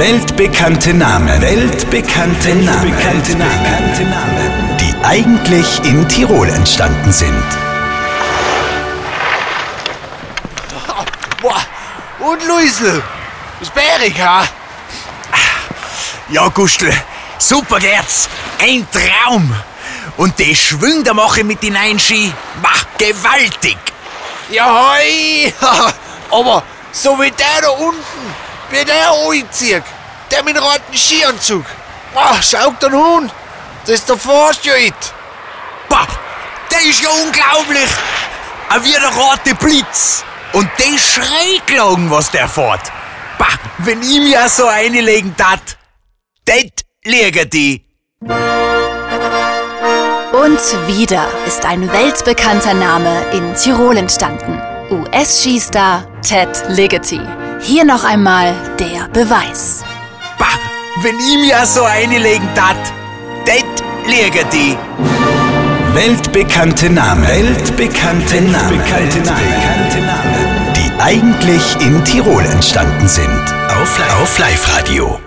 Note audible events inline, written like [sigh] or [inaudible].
Weltbekannte Namen. Weltbekannte Namen. Weltbekannte Namen. Die eigentlich in Tirol entstanden sind. Und Luisel, ist bärig, ha? Ja, Gustl, super geht's. Ein Traum. Und die Schwung, da mache mit den neuen Ski, mach gewaltig. Ja, hoi! [laughs] Aber so wie der da unten, wie der anzieht, der mit dem roten Skianzug. Boah, schau den Hund, das ist der Vorsteht. Bah, der ist ja unglaublich. Auch wie der rote Blitz. Und die Schräglagen, was der fährt. Bah, wenn ich mir so einlegen tat, det liege die. Und wieder ist ein weltbekannter Name in Tirol entstanden. US-Skistar Ted Ligety. Hier noch einmal der Beweis. Bah, wenn ich mir so einlegen tat, det liege die. Weltbekannte Namen. Weltbekannte Namen. Weltbekannte Namen. Die eigentlich in Tirol entstanden sind. Auf Live-Radio.